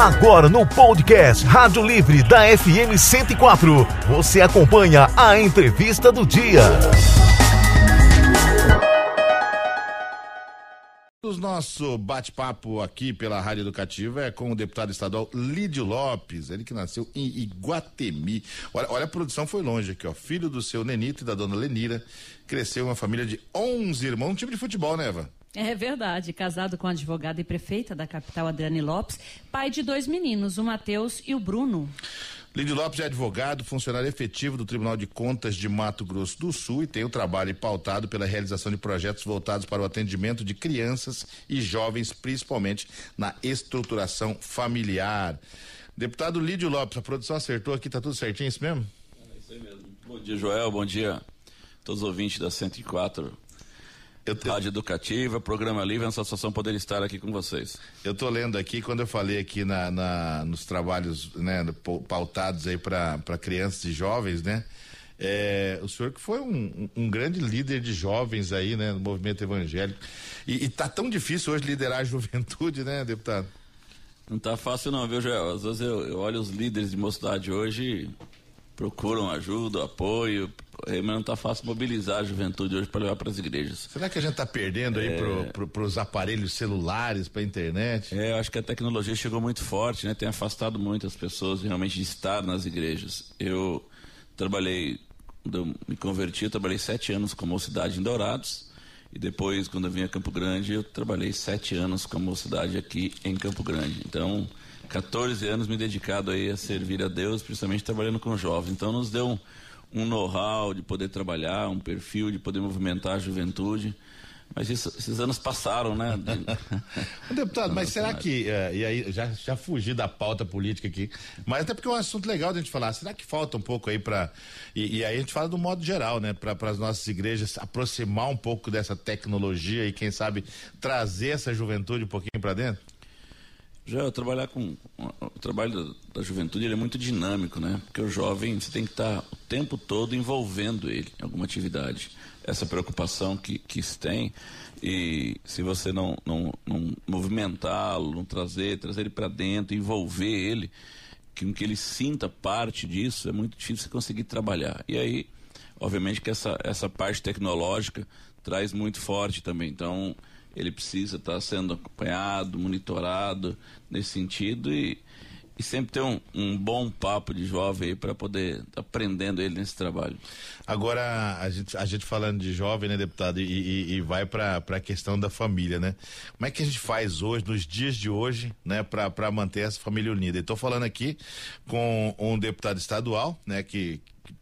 Agora no podcast Rádio Livre da FM 104, você acompanha a entrevista do dia. O nosso bate-papo aqui pela Rádio Educativa é com o deputado estadual Lídio Lopes, ele que nasceu em Iguatemi. Olha, olha a produção foi longe aqui, ó. Filho do seu Nenito e da dona Lenira, cresceu uma família de 11 irmãos, um time de futebol, né, Eva? É verdade, casado com a advogada e prefeita da capital Adriane Lopes, pai de dois meninos, o Matheus e o Bruno. Lídio Lopes é advogado, funcionário efetivo do Tribunal de Contas de Mato Grosso do Sul e tem o trabalho pautado pela realização de projetos voltados para o atendimento de crianças e jovens, principalmente na estruturação familiar. Deputado Lídio Lopes, a produção acertou aqui, tá tudo certinho, é isso mesmo? É isso aí mesmo. Bom dia, Joel, bom dia a todos os ouvintes da 104 eu. Rádio Educativa, Programa Livre, é uma satisfação poder estar aqui com vocês. Eu estou lendo aqui, quando eu falei aqui na, na nos trabalhos né, pautados aí para crianças e jovens, né? É, o senhor que foi um, um, grande líder de jovens aí, né, no movimento evangélico. E, está tão difícil hoje liderar a juventude, né, deputado? Não está fácil não, viu, Joel? Às vezes eu, eu olho os líderes de mocidade hoje procuram ajuda, apoio, mas não está fácil mobilizar a juventude hoje para levar para as igrejas. Será que a gente está perdendo aí é... para os aparelhos celulares, para a internet? É, eu acho que a tecnologia chegou muito forte, né? Tem afastado muito as pessoas realmente de estar nas igrejas. Eu trabalhei, quando eu me converti, eu trabalhei sete anos com a mocidade em Dourados. E depois, quando eu vim a Campo Grande, eu trabalhei sete anos com a mocidade aqui em Campo Grande. Então, 14 anos me dedicado aí a servir a Deus, principalmente trabalhando com jovens. Então nos deu um, um know-how de poder trabalhar, um perfil de poder movimentar a juventude. Mas isso, esses anos passaram, né? Deputado, mas será que, uh, e aí já, já fugi da pauta política aqui, mas até porque é um assunto legal de a gente falar, será que falta um pouco aí para, e, e, aí a gente fala do modo geral, né? Para as nossas igrejas aproximar um pouco dessa tecnologia e quem sabe trazer essa juventude um pouquinho para dentro? Já trabalhar com o trabalho da, juventude ele é muito dinâmico, né? Porque o jovem você tem que estar o tempo todo envolvendo ele em alguma atividade. Essa preocupação que, que se tem e se você não, não, não movimentá-lo, não trazer, trazer ele para dentro, envolver ele, que, que ele sinta parte disso, é muito difícil você conseguir trabalhar. E aí, obviamente que essa, essa parte tecnológica traz muito forte também. Então, ele precisa estar sendo acompanhado, monitorado nesse sentido e, e sempre ter um, um bom papo de jovem aí para poder aprendendo ele nesse trabalho. Agora, a gente, a gente falando de jovem, né, deputado, e, e, e vai para a questão da família, né? Como é que a gente faz hoje, nos dias de hoje, né, para manter essa família unida? Estou falando aqui com um deputado estadual, né, que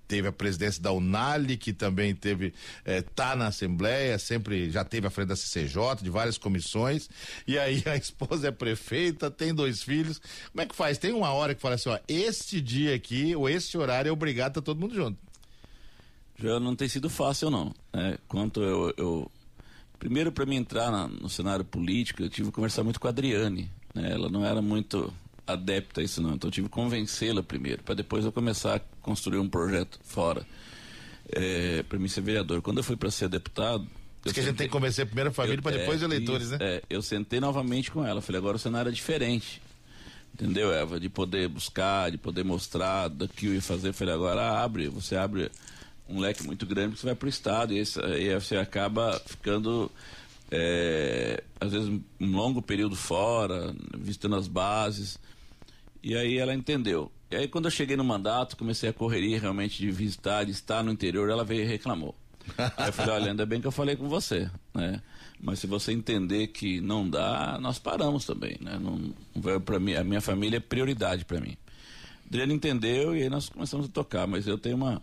teve a presidência da Unali, que também teve, é, tá na Assembleia, sempre já teve a frente da CCJ, de várias comissões, e aí a esposa é prefeita, tem dois filhos. Como é que faz? Tem uma hora que fala assim, ó, este dia aqui, ou este horário é obrigado tá todo mundo junto. Já não tem sido fácil, não. Né? Quanto eu, eu... Primeiro, para mim entrar na, no cenário político, eu tive que conversar muito com a Adriane. Né? Ela não era muito adepta a isso não. Então eu tive que convencê-la primeiro, para depois eu começar a construir um projeto fora. É, para mim ser vereador. Quando eu fui para ser deputado. Diz que sentei, a gente tem que convencer primeiro a família para depois é, eleitores, isso, né? É, eu sentei novamente com ela. Falei, agora o cenário é diferente. Entendeu, Eva? De poder buscar, de poder mostrar daquilo e fazer. Falei, agora abre, você abre um leque muito grande que você vai para o Estado e, esse, e você acaba ficando é, às vezes um longo período fora, visitando as bases. E aí ela entendeu. E aí quando eu cheguei no mandato, comecei a correria realmente de visitar, de estar no interior, ela veio e reclamou. aí eu falei, olha, ainda bem que eu falei com você, né? Mas se você entender que não dá, nós paramos também, né? Não, não para mim, a minha família é prioridade para mim. Adriano entendeu e aí nós começamos a tocar, mas eu tenho uma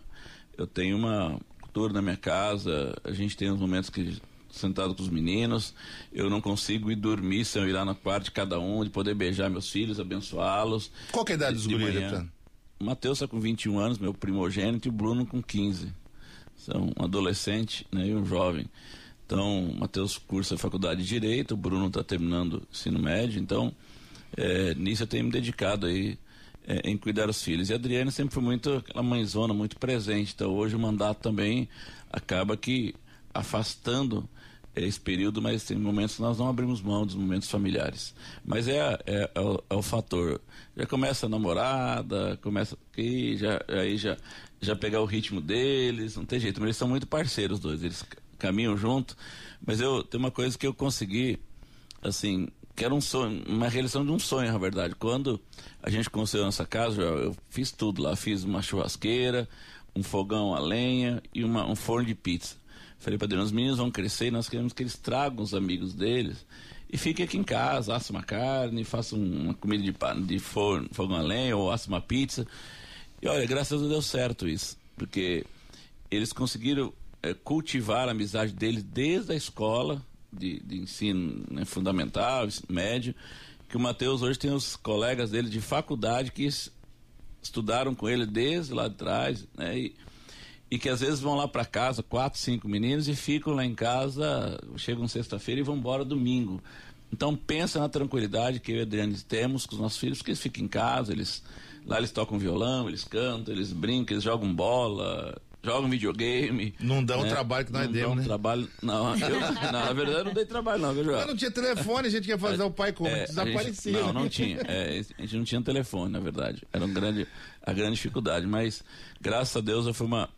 eu tenho uma cultura na minha casa, a gente tem uns momentos que sentado com os meninos. Eu não consigo ir dormir sem eu ir lá na quarto de cada um, de poder beijar meus filhos, abençoá-los. Qual é a idade dos guris, O Matheus está com 21 anos, meu primogênito, e o Bruno com 15. São um adolescente né, e um jovem. Então, o Matheus cursa a faculdade de Direito, o Bruno está terminando o ensino médio. Então, é, nisso eu tenho me dedicado aí é, em cuidar dos filhos. E a Adriana sempre foi muito aquela mãezona, muito presente. Então, hoje o mandato também acaba que afastando esse período, mas tem momentos que nós não abrimos mão dos momentos familiares. Mas é, é, é, o, é o, fator. Já começa a namorada, começa aqui, já, aí já, já pegar o ritmo deles, não tem jeito. Mas eles são muito parceiros, os dois, eles caminham junto. Mas eu tem uma coisa que eu consegui, assim, que era um sonho, uma realização de um sonho, na verdade. Quando a gente construiu nossa casa, eu, eu fiz tudo lá, fiz uma churrasqueira, um fogão a lenha e uma, um forno de pizza. Falei para Deus, os meninos vão crescer e nós queremos que eles tragam os amigos deles e fiquem aqui em casa, assem uma carne, façam uma comida de, de forno, fogão a lenha ou assem uma pizza. E olha, graças a Deus deu certo isso, porque eles conseguiram é, cultivar a amizade deles desde a escola de, de ensino né, fundamental, médio, que o Matheus hoje tem os colegas dele de faculdade que estudaram com ele desde lá de trás, né? E, e que às vezes vão lá para casa, quatro, cinco meninos, e ficam lá em casa, chegam sexta-feira e vão embora domingo. Então pensa na tranquilidade que eu e Adriane temos com os nossos filhos, que eles ficam em casa, eles lá eles tocam violão, eles cantam, eles brincam, eles jogam bola, jogam videogame. Não dá né? trabalho que nós não demos, né? trabalho, não, eu, não, na verdade não dei trabalho não, viu, João? Mas não tinha telefone, a gente ia fazer é, o pai como? É, Desaparecia. Gente, não, não tinha. É, a gente não tinha telefone, na verdade. Era um grande, a grande dificuldade, mas graças a Deus eu fui uma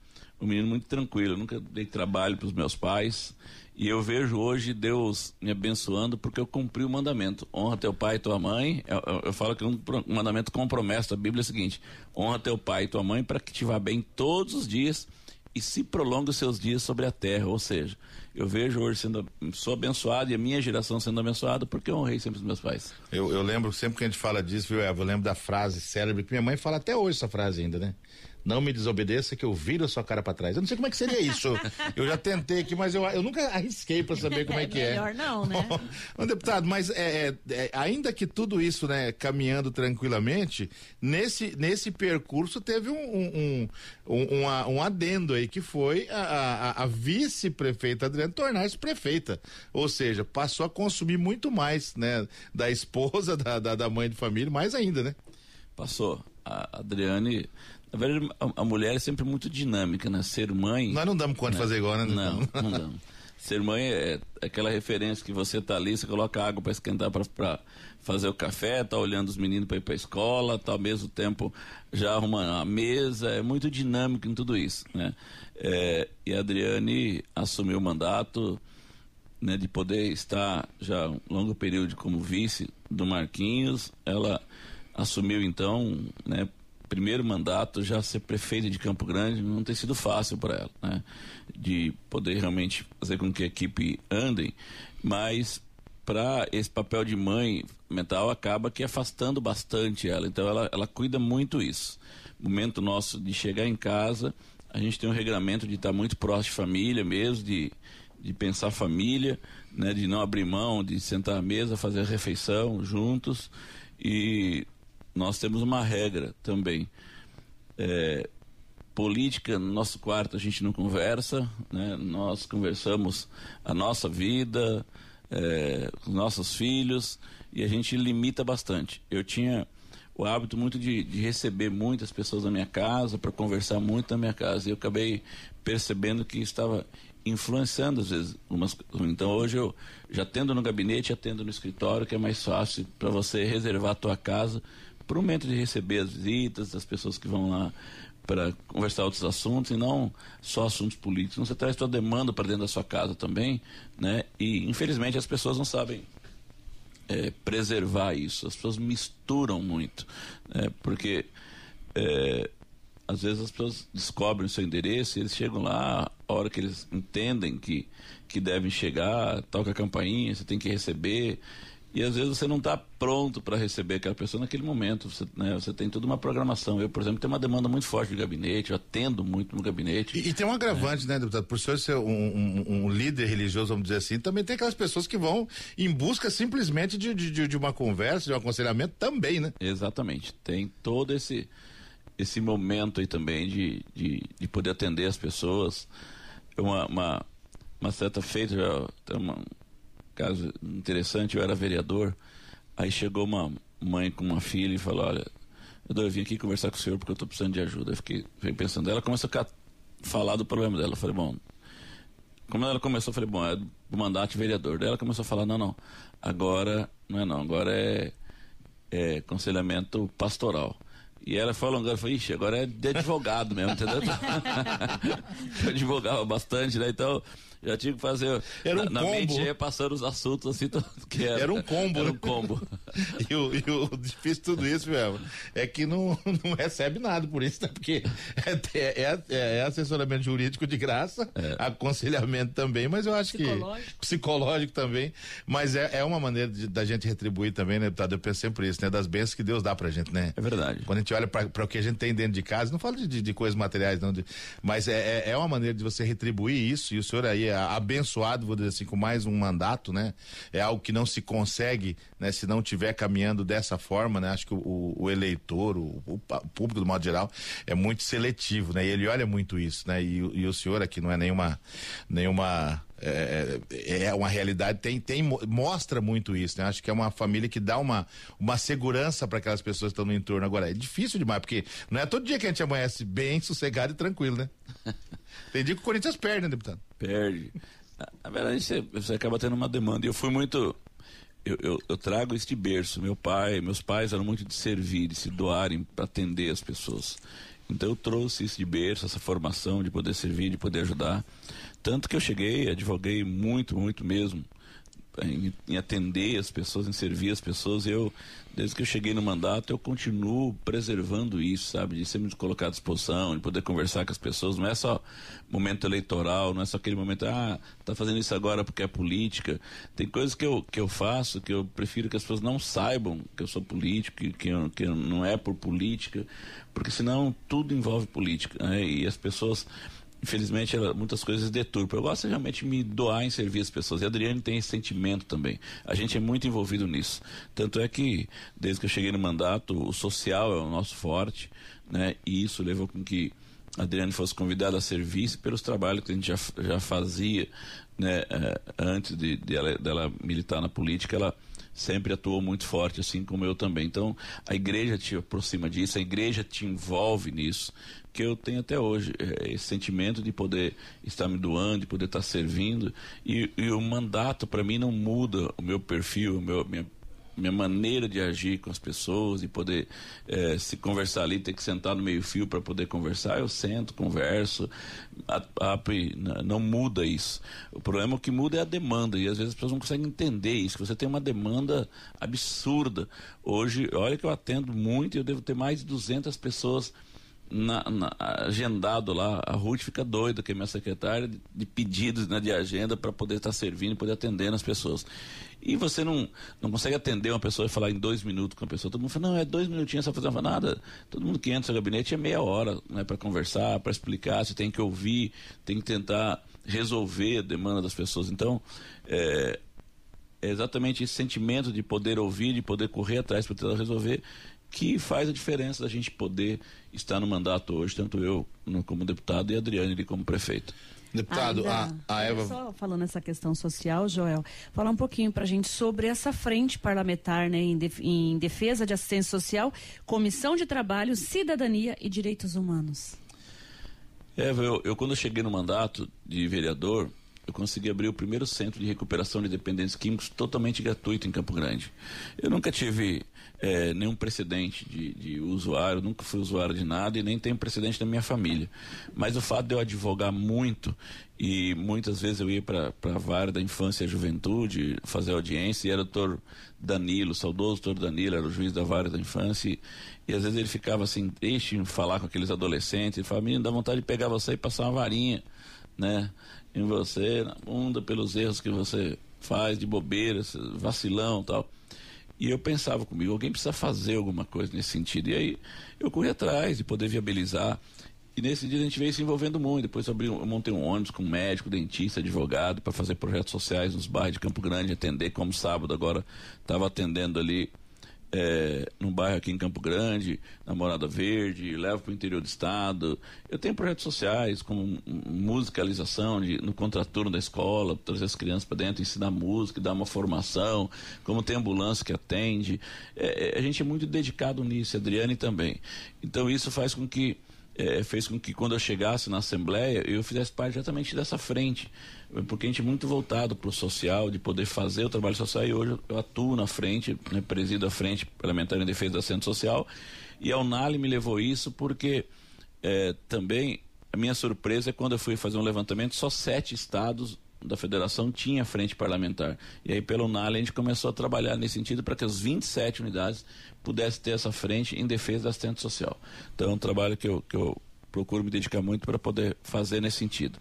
um menino muito tranquilo. Eu nunca dei trabalho para os meus pais. E eu vejo hoje Deus me abençoando porque eu cumpri o mandamento. Honra teu pai e tua mãe. Eu, eu, eu falo que um mandamento com promessa. A Bíblia é o seguinte: honra teu pai e tua mãe para que te vá bem todos os dias e se prolongue os seus dias sobre a terra. Ou seja, eu vejo hoje sendo sou abençoado e a minha geração sendo abençoada porque eu honrei sempre os meus pais. Eu, eu lembro sempre que a gente fala disso, viu, Eva? Eu lembro da frase célebre que minha mãe fala até hoje essa frase ainda, né? Não me desobedeça que eu viro a sua cara para trás. Eu não sei como é que seria isso. eu já tentei aqui, mas eu, eu nunca arrisquei para saber como é, é que é. Melhor não, né? Bom, deputado, mas é, é, é, ainda que tudo isso, né, caminhando tranquilamente, nesse, nesse percurso teve um, um, um, um, um adendo aí, que foi a, a, a vice-prefeita Adriana tornar-se prefeita. Ou seja, passou a consumir muito mais, né, da esposa, da, da, da mãe de família, mais ainda, né? Passou. A Adriane na verdade, a, a, mulher é sempre muito dinâmica, né? Ser mãe. Nós não damos conta né? de fazer igual, né? Não, não damos. Ser mãe é, é aquela referência que você tá ali, você coloca água para esquentar para fazer o café, tá olhando os meninos para ir para a escola, tá ao mesmo tempo já arrumando a mesa, é muito dinâmico em tudo isso, né? É, e a Adriane assumiu o mandato, né, de poder estar já um longo período como vice do Marquinhos, ela assumiu então, né, primeiro mandato, já ser prefeita de Campo Grande, não tem sido fácil para ela, né? De poder realmente fazer com que a equipe andem, mas para esse papel de mãe mental acaba que afastando bastante ela. Então ela, ela cuida muito isso. Momento nosso de chegar em casa, a gente tem um regramento de estar muito próximo de família mesmo, de, de pensar família, né, de não abrir mão, de sentar à mesa, fazer a refeição juntos e nós temos uma regra também. É, política, no nosso quarto a gente não conversa, né? nós conversamos a nossa vida, é, os nossos filhos, e a gente limita bastante. Eu tinha o hábito muito de, de receber muitas pessoas na minha casa, para conversar muito na minha casa, e eu acabei percebendo que estava influenciando às vezes umas então hoje eu já tendo no gabinete atendo no escritório que é mais fácil para você reservar a tua casa para o momento de receber as visitas das pessoas que vão lá para conversar outros assuntos e não só assuntos políticos. Você traz sua demanda para dentro da sua casa também, né? E infelizmente as pessoas não sabem é, preservar isso. As pessoas misturam muito, né? porque é, às vezes as pessoas descobrem o seu endereço e eles chegam lá, a hora que eles entendem que, que devem chegar, toca a campainha, você tem que receber. E às vezes você não está pronto para receber aquela pessoa naquele momento. Você, né, você, tem toda uma programação. Eu, por exemplo, tenho uma demanda muito forte de gabinete, eu atendo muito no gabinete. E, e tem um agravante, é. né, deputado? Por senhor ser um, um, um, líder religioso, vamos dizer assim, também tem aquelas pessoas que vão em busca simplesmente de, de, de uma conversa, de um aconselhamento também, né? Exatamente. Tem todo esse, esse momento aí também de, de, de poder atender as pessoas. Uma, uma, uma certa feita, uma, caso interessante, eu era vereador, aí chegou uma mãe com uma filha e falou, olha, eu vim aqui conversar com o senhor porque eu estou precisando de ajuda. Eu fiquei, pensando, ela começou a falar do problema dela. Eu falei, bom, como ela começou, eu falei, bom, é do mandato de vereador. Daí ela começou a falar, não, não, agora não é não, agora é, é aconselhamento pastoral. E ela foi alongando, falei, ixi, agora é de advogado mesmo, entendeu? eu advogava bastante, né? Então, já tinha que fazer. Era um na, combo. na mente ia passando os assuntos assim, que era, Era um combo, Era né? um combo. E o, e o difícil de tudo isso, mesmo, é que não, não recebe nada por isso, né? Porque é, é, é- é assessoramento jurídico de graça, aconselhamento também, mas eu acho Psicológico. que. Psicológico também. Mas é, é uma maneira de- da gente retribuir também, né, deputado? Eu penso sempre isso, né? Das bênçãos que Deus dá pra gente, né? É verdade. Quando a gente olha para o que a gente tem dentro de casa, não falo de, de- de coisas materiais, não, de- mas é, é, é uma maneira de você retribuir isso, e o senhor aí abençoado, vou dizer assim, com mais um mandato, né? É algo que não se consegue, né? Se não tiver caminhando dessa forma, né? Acho que o, o- eleitor, o, o público do modo geral, é muito seletivo, né? E ele olha muito isso, né? E, e o senhor aqui não é nenhuma, nenhuma é, é uma realidade, tem, tem, mo- mostra muito isso, né? Acho que é uma família que dá uma, uma segurança para aquelas pessoas que estão no entorno. Agora, é difícil demais, porque não é todo dia que a gente amanhece bem, sossegado e tranquilo, né? tem dia que o Corinthians perde, né, deputado? Perde. Na- verdade, você, você acaba tendo uma demanda. E eu fui muito. Eu, eu, eu trago de berço. Meu pai, meus pais eram muito de servir, de se doarem para atender as pessoas. Então eu trouxe isso de berço, essa formação de poder servir, de poder ajudar. Tanto que eu cheguei, advoguei muito, muito mesmo em, em atender as pessoas, em servir as pessoas. Eu, desde que eu cheguei no mandato, eu continuo preservando isso, sabe? De sempre me colocar à disposição, de poder conversar com as pessoas. Não é só momento eleitoral, não é só aquele momento, ah, tá fazendo isso agora porque é política. Tem coisas que eu, que eu faço que eu prefiro que as pessoas não saibam que eu sou político, que, que, eu- que não é por política, porque senão tudo envolve política, né? E as pessoas infelizmente ela- muitas coisas deturpam. Eu gosto de realmente me doar em servir as pessoas. E a Adriane tem esse sentimento também. A gente é muito envolvido nisso. Tanto é que, desde que eu cheguei no mandato, o social é o nosso forte, né? E isso levou com que a Adriane fosse convidada a servir pelos trabalhos que a gente já, já fazia, né? eh, antes de, de ela, dela militar na política, ela sempre atuou muito forte, assim como eu também. Então, a igreja te aproxima disso, a igreja te envolve nisso, que eu tenho até hoje, eh, esse sentimento de poder estar me doando, de poder estar servindo, e, e o mandato, para mim, não muda o meu perfil, o meu, minha, minha maneira de agir com as pessoas, de poder eh, se conversar ali, ter que sentar no meio fio para poder conversar, eu sento, converso, a, a, não muda isso. O problema que muda é a demanda, e às vezes as pessoas não conseguem entender isso, você tem uma demanda absurda. Hoje, olha que eu atendo muito, e eu devo ter mais de 200 pessoas na, na- agendado lá, a Ruth fica doida, que é minha secretária, de, de pedidos né, de agenda para poder estar servindo e poder atender as pessoas. E você não, não consegue atender uma pessoa e falar em dois minutos com a pessoa. Todo mundo fala, não, é dois minutinhos só fazer nada. Todo mundo que entra no seu gabinete é meia hora né, para conversar, para explicar, você tem que ouvir, tem que tentar resolver a demanda das pessoas. Então, é, é exatamente esse sentimento de poder ouvir, de poder correr atrás para tentar resolver, que faz a diferença da gente poder estar no mandato hoje, tanto eu no- como deputado e a Adriane ali como prefeito. Deputado, Ainda- a, a Eva. Só falando essa questão social, Joel, falar um pouquinho para a gente sobre essa frente parlamentar né, em, def- em defesa de assistência social, comissão de trabalho, cidadania e direitos humanos. É, eu, eu quando eu cheguei no mandato de vereador, eu consegui abrir o primeiro centro de recuperação de dependentes químicos totalmente gratuito em Campo Grande. Eu nunca tive eh, nenhum precedente de, de usuário, nunca fui usuário de nada e nem tenho precedente na minha família. Mas o fato de eu advogar muito e muitas vezes eu ia para a vara da infância e juventude fazer audiência e era o doutor Danilo, saudoso doutor Danilo, era o juiz da vara da infância e, e às vezes ele ficava assim triste em falar com aqueles adolescentes, ele falava, menino, dá vontade de pegar você e passar uma varinha né, em você, na bunda, pelos erros que você faz de bobeira, vacilão tal. E eu pensava comigo, alguém precisa fazer alguma coisa nesse sentido. E aí eu corri atrás de poder viabilizar. E nesse dia a gente veio se envolvendo muito. Depois eu, abri, eu montei um ônibus com médico, dentista, advogado, para fazer projetos sociais nos bairros de Campo Grande, atender como sábado agora estava atendendo ali é, num bairro aqui em Campo Grande, na Morada Verde, levo para o interior do estado. Eu tenho projetos sociais, como musicalização de, no contraturno da escola, trazer as crianças para dentro, ensinar música, dar uma formação, como tem ambulância que atende. É, é, a gente é muito dedicado nisso, a Adriane também. Então isso faz com que é, fez com que quando eu chegasse na Assembleia eu fizesse parte exatamente dessa frente, porque a gente é muito voltado para o social, de poder fazer o trabalho social e hoje eu atuo na frente, né, presido a frente parlamentar em defesa da Centro Social. E a Unali me levou isso porque é, também a minha surpresa é quando eu fui fazer um levantamento, só sete estados da federação tinha frente parlamentar. E aí, pelo NALE, a gente começou a trabalhar nesse sentido para que as 27 unidades pudessem ter essa frente em defesa da assistente social. Então, é um trabalho que eu, que eu procuro me dedicar muito para poder fazer nesse sentido.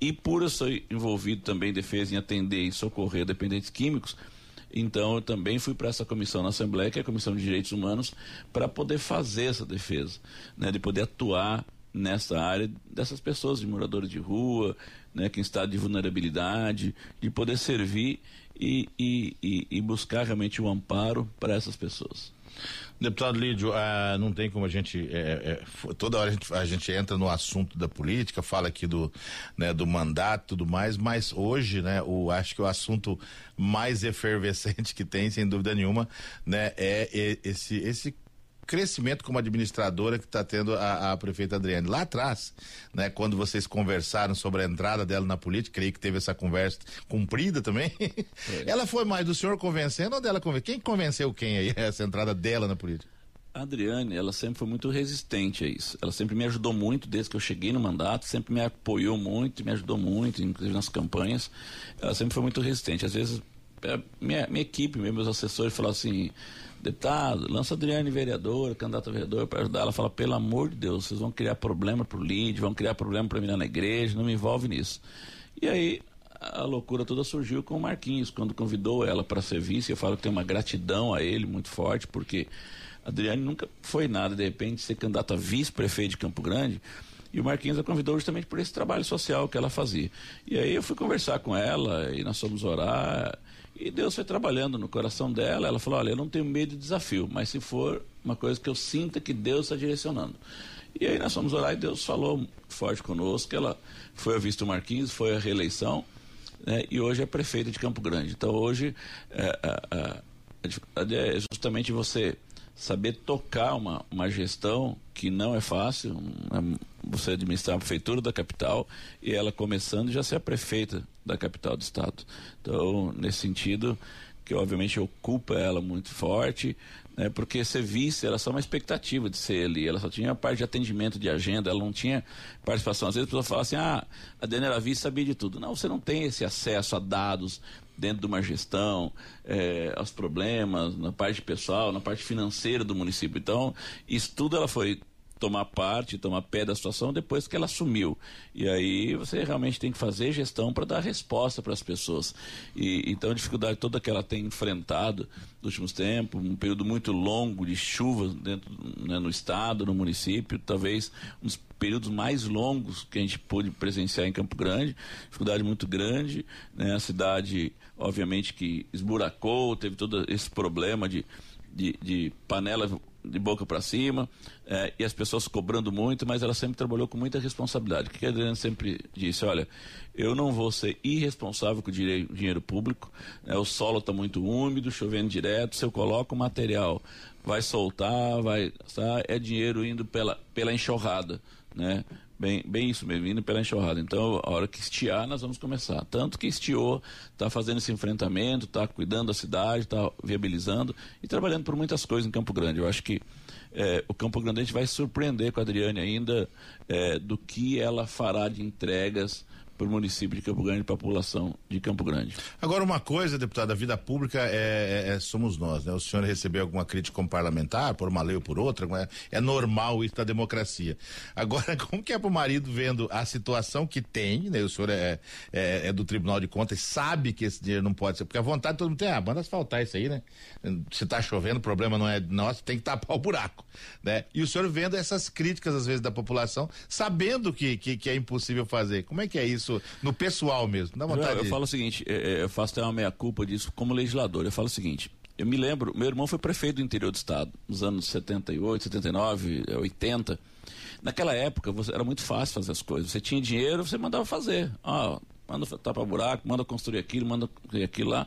E por eu ser envolvido também em defesa, em atender e socorrer dependentes químicos, então eu também fui para essa comissão na Assembleia, que é a Comissão de Direitos Humanos, para poder fazer essa defesa, né, de poder atuar nessa área dessas pessoas, de moradores de rua, né, que em estado de vulnerabilidade, de poder servir e, e, e, e buscar realmente o um amparo para essas pessoas. Deputado Lídio, ah, não tem como a gente. É, é, toda hora a gente, a gente, entra no assunto da política, fala aqui do, né, do mandato tudo mais, mas hoje, né, o, acho que o assunto mais efervescente que tem, sem dúvida nenhuma, né, é, é esse, esse crescimento como administradora que está tendo a, a, prefeita Adriane. Lá atrás, né, quando vocês conversaram sobre a entrada dela na política, creio que teve essa conversa cumprida também. É. Ela foi mais do senhor convencendo ou dela convencendo? Quem convenceu quem aí, essa entrada dela na política? A Adriane, ela sempre foi muito resistente a isso. Ela sempre me ajudou muito desde que eu cheguei no mandato, sempre me apoiou muito, me ajudou muito, inclusive nas campanhas. Ela sempre foi muito resistente. Às vezes, minha, minha equipe, meus assessores falavam assim: deputado, lança Adriane vereadora, candidata a vereador para ajudar. Ela fala, pelo amor de Deus, vocês vão criar problema pro LID, vão criar problema para mim na igreja, não me envolve nisso. E aí a loucura toda surgiu com o Marquinhos, quando convidou ela para ser vice. Eu falo que tem uma gratidão a ele muito forte, porque Adriane nunca foi nada, de repente, ser candidata a vice-prefeito de Campo Grande. E o Marquinhos a convidou justamente por esse trabalho social que ela fazia. E aí eu fui conversar com ela e nós fomos orar. E Deus foi trabalhando no coração dela. Ela falou: Olha, eu não tenho medo de desafio, mas se for uma coisa que eu sinta que Deus está direcionando. E aí nós fomos orar e Deus falou forte conosco. Ela foi a vista Marquinhos, foi a reeleição, né, e hoje é prefeita de Campo Grande. Então hoje é, é, é, é justamente você saber tocar uma, uma gestão que não é fácil, você administrar a prefeitura da capital e ela começando já ser a prefeita da capital do estado. Então, nesse sentido, que obviamente ocupa ela muito forte, né, porque ser vice era só uma expectativa de ser ali, ela só tinha a parte de atendimento de agenda, ela não tinha participação. Às vezes a pessoa fala assim, ah, a Dani era vice sabia de tudo. Não, você não tem esse acesso a dados dentro de uma gestão, é, aos problemas, na parte pessoal, na parte financeira do município. Então, isso tudo ela foi tomar parte, tomar pé da situação depois que ela assumiu. E aí você realmente tem que fazer gestão para dar resposta para as pessoas. E então a dificuldade toda que ela tem enfrentado nos últimos tempos, um período muito longo de chuvas dentro né, no estado, no município, talvez um dos períodos mais longos que a gente pôde presenciar em Campo Grande, dificuldade muito grande, né, a cidade obviamente que esburacou, teve todo esse problema de de, de panela de boca para cima, é, e as pessoas cobrando muito, mas ela sempre trabalhou com muita responsabilidade. O que a Adriana sempre disse, olha, eu não vou ser irresponsável com o dinheiro, dinheiro público, né, o solo está muito úmido, chovendo direto, se eu coloco o material, vai soltar, vai, tá, é dinheiro indo pela, pela enxurrada, né? Bem, bem isso mesmo, indo pela enxurrada. Então, a hora que estiar, nós vamos começar. Tanto que estiou, está fazendo esse enfrentamento, está cuidando da cidade, está viabilizando e trabalhando por muitas coisas em Campo Grande. Eu acho que é, o Campo Grande a gente vai surpreender com a Adriane ainda é, do que ela fará de entregas para o município de Campo Grande, para a população de Campo Grande. Agora, uma coisa, deputado, a vida pública é, é, é, somos nós, né? O senhor recebeu alguma crítica como parlamentar, por uma lei ou por outra, é, é normal isso da democracia. Agora, como que é para o marido vendo a situação que tem, né? O senhor é, é, é, do Tribunal de Contas, sabe que esse dinheiro não pode ser, porque a vontade todo mundo tem, ah, manda asfaltar isso aí, né? Se está chovendo, o problema não é nosso, tem que tapar o buraco, né? E o senhor vendo essas críticas, às vezes, da população, sabendo que, que, que é impossível fazer. Como é que é isso? Isso no pessoal mesmo. Dá vontade eu, eu de... falo o seguinte, é, é, eu faço até uma meia-culpa disso como legislador. Eu falo o seguinte, eu me lembro, meu irmão foi prefeito do interior do estado, nos anos 78, 79, 80. Naquela época você, era muito fácil fazer as coisas. Você tinha dinheiro, você mandava fazer. Ah, manda tapar buraco, manda construir aquilo, manda construir aquilo lá.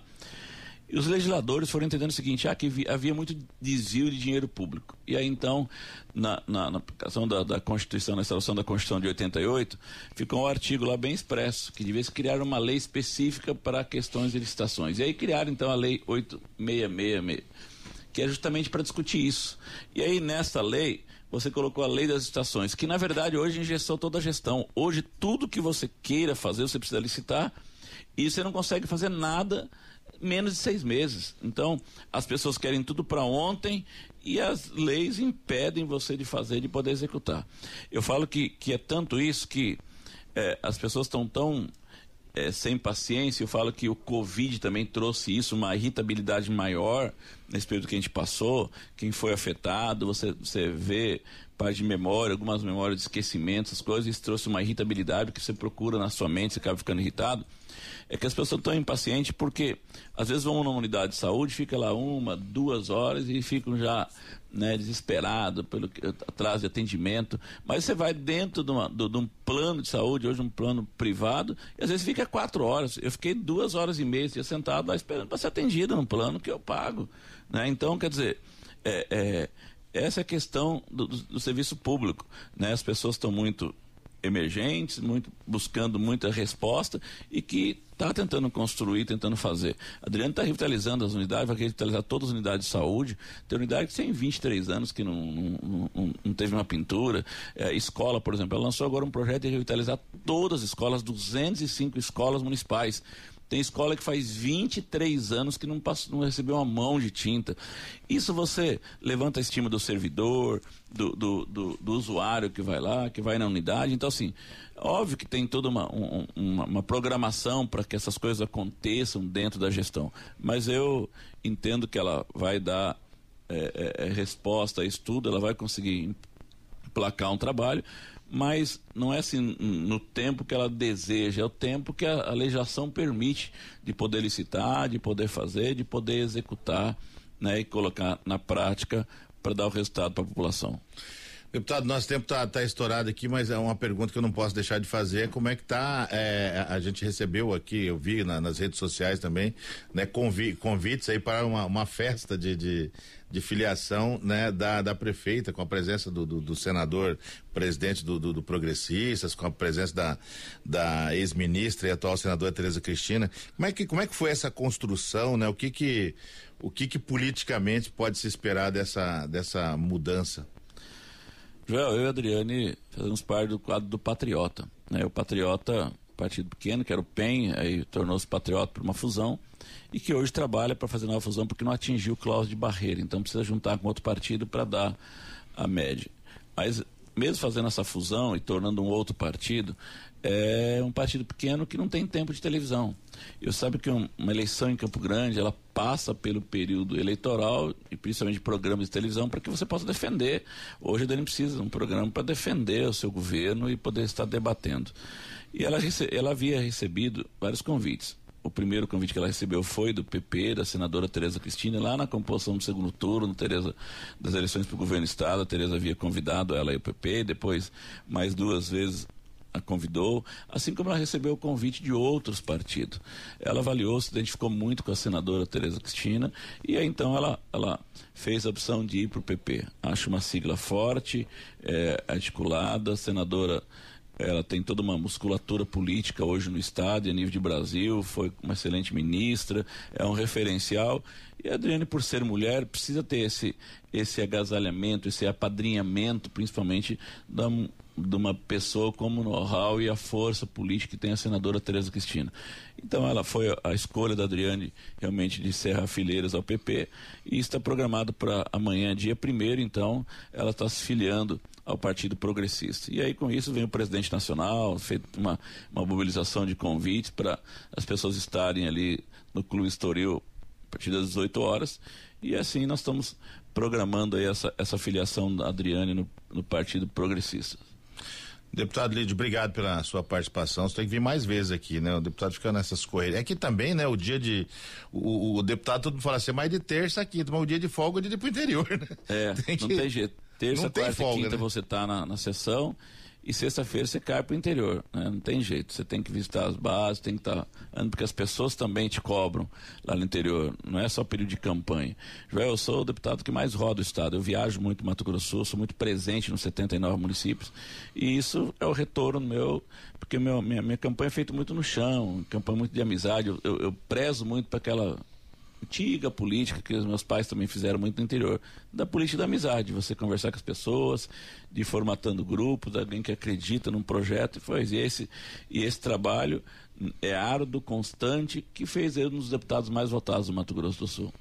E os legisladores foram entendendo o seguinte, ah, que havia muito desvio de dinheiro público. E aí então, na, na, na aplicação da, da, Constituição, na instalação da Constituição de 88, ficou um artigo lá bem expresso, que devia se criar uma lei específica para questões de licitações. E aí criaram então a Lei 8666, que é justamente para discutir isso. E aí nessa lei você colocou a lei das licitações, que na verdade hoje ingestou toda a gestão. Hoje tudo que você queira fazer, você precisa licitar e você não consegue fazer nada menos de seis meses. Então, as pessoas querem tudo para ontem e as leis impedem você de fazer, de poder executar. Eu falo que, que é tanto isso que é, as pessoas estão tão é, sem paciência. Eu falo que o Covid também trouxe isso, uma irritabilidade maior nesse período que a gente passou. Quem foi afetado, você, você vê parte de memória, algumas memórias de esquecimento, essas coisas, isso trouxe uma irritabilidade que você procura na sua mente, você acaba ficando irritado é que as pessoas estão impacientes porque às vezes vão numa unidade de saúde, fica lá uma, duas horas e ficam já né, desesperados pelo atraso de atendimento. Mas você vai dentro de, uma, de, de, um plano de saúde, hoje um plano privado, e às vezes fica quatro horas. Eu fiquei duas horas e meia sentado lá esperando para ser atendido num plano que eu pago. Né? Então, quer dizer, é, é, essa é a questão do, do, do serviço público. Né? As pessoas estão muito emergentes, muito, buscando muita resposta e que está tentando construir, tentando fazer. Adriano está revitalizando as unidades, vai revitalizar todas as unidades de saúde. Tem unidade que tem 23 anos que não, não, não, não teve uma pintura. É, escola, por exemplo, ela lançou agora um projeto de revitalizar todas as escolas, 205 escolas municipais. Tem escola que faz 23 anos que não, passou, não recebeu uma mão de tinta. Isso você levanta a estima do servidor, do, do, do, do usuário que vai lá, que vai na unidade. Então, assim, óbvio que tem toda uma, um, uma, uma programação para que essas coisas aconteçam dentro da gestão. Mas eu entendo que ela vai dar é, é, é resposta a isso tudo, ela vai conseguir emplacar um trabalho mas não é assim no tempo que ela deseja, é o tempo que a, a legislação permite de poder licitar, de poder fazer, de poder executar né, e colocar na prática para dar o resultado para a população. Deputado, nosso tempo está tá estourado aqui, mas é uma pergunta que eu não posso deixar de fazer. Como é que está? É, a gente recebeu aqui, eu vi na, nas redes sociais também, né, convi, convites aí para uma, uma festa de, de, de, filiação né, da, da prefeita, com a presença do, do, do senador, presidente do, do, do, Progressistas, com a presença da, da ex-ministra e atual senadora Tereza Cristina. Como é que, como é que foi essa construção, né? O que que, o que que politicamente pode se esperar dessa, dessa mudança? Joel, eu e a Adriane fazemos parte do quadro do Patriota. Né? O Patriota, partido pequeno, que era o PEN, aí tornou-se Patriota por uma fusão, e que hoje trabalha para fazer nova fusão porque não atingiu o cláusula de barreira. Então precisa juntar com outro partido para dar a média. Mas mesmo fazendo essa fusão e tornando um outro partido, é um partido pequeno que não tem tempo de televisão. Eu sabe que uma eleição em Campo Grande, ela passa pelo período eleitoral e principalmente programas de televisão para que você possa defender. Hoje a Dani precisa de um programa para defender o seu governo e poder estar debatendo. E ela, ela havia recebido vários convites. O primeiro convite que ela recebeu foi do PP, da senadora Tereza Cristina, lá na composição do segundo turno, Tereza, das eleições para o governo do Estado. A Tereza havia convidado ela e o PP, depois mais duas vezes a convidou, assim como ela recebeu o convite de outros partidos. Ela avaliou, se identificou muito com a senadora Tereza Cristina e aí então ela, ela fez a opção de ir para o PP. Acho uma sigla forte, é, articulada, senadora ela tem toda uma musculatura política hoje no Estado, a nível de Brasil, foi uma excelente ministra, é um referencial. E a Adriane, por ser mulher, precisa ter esse, esse agasalhamento, esse apadrinhamento, principalmente da, de uma pessoa como o know-how e a força política que tem a senadora Tereza Cristina. Então ela foi a escolha da Adriane realmente de Serra Fileiras ao PP e está programado para amanhã, dia 1 então ela está se filiando ao Partido Progressista. E aí com isso vem o presidente nacional, feito uma, uma mobilização de convites para as pessoas estarem ali no Clube Estoril a partir das 18 horas e assim nós estamos programando aí essa, essa filiação da Adriane no, no Partido Progressista. Deputado Lídio, obrigado pela sua participação. Você tem que vir mais vezes aqui, né? O deputado fica nessas correrias. É que também, né? O dia de. O, o, deputado, todo mundo fala assim, mais de terça aqui, mas o dia de folga é de ir pro interior, né? É, tem que, não tem jeito. Terça, quarta e quinta né? você tá na, na sessão e sexta-feira você cai para o interior. Né? Não tem jeito, você tem que visitar as bases, tem que estar tá porque as pessoas também te cobram lá no interior. Não é só período de campanha. Joel, eu sou o deputado que mais roda o Estado. Eu viajo muito Mato Grosso sou muito presente nos 79 municípios. E isso é o retorno meu, porque meu, minha, minha campanha é feita muito no chão, campanha muito de amizade. Eu, eu, eu prezo muito para aquela antiga política que os meus pais também fizeram muito no interior, da política da amizade, você conversar com as pessoas, de formatando grupos, alguém que acredita num projeto, e foi esse e esse trabalho é árduo, constante, que fez ele um dos deputados mais votados do Mato Grosso do Sul.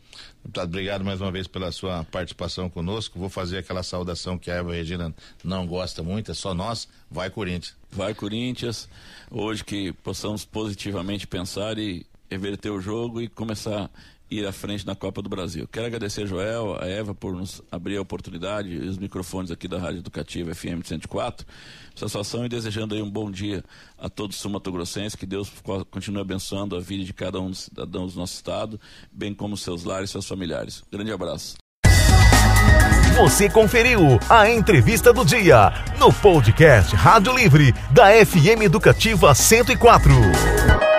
Deputado, obrigado mais uma vez pela sua participação conosco. Vou fazer aquela saudação que a Eva Regina não gosta muito, é só nós. Vai Corinthians. Vai Corinthians. Hoje que possamos positivamente pensar e reverter o jogo e começar ir à frente na Copa do Brasil. Quero agradecer a Joel, a Eva por nos abrir a oportunidade e os microfones aqui da Rádio Educativa FM 104. Satisfação e desejando aí um bom dia a todos os sumatogrossenses, que Deus continue abençoando a vida de cada um dos cidadãos do nosso estado, bem como seus lares e seus familiares. Grande abraço. Você conferiu a entrevista do dia no podcast Rádio Livre da FM Educativa 104.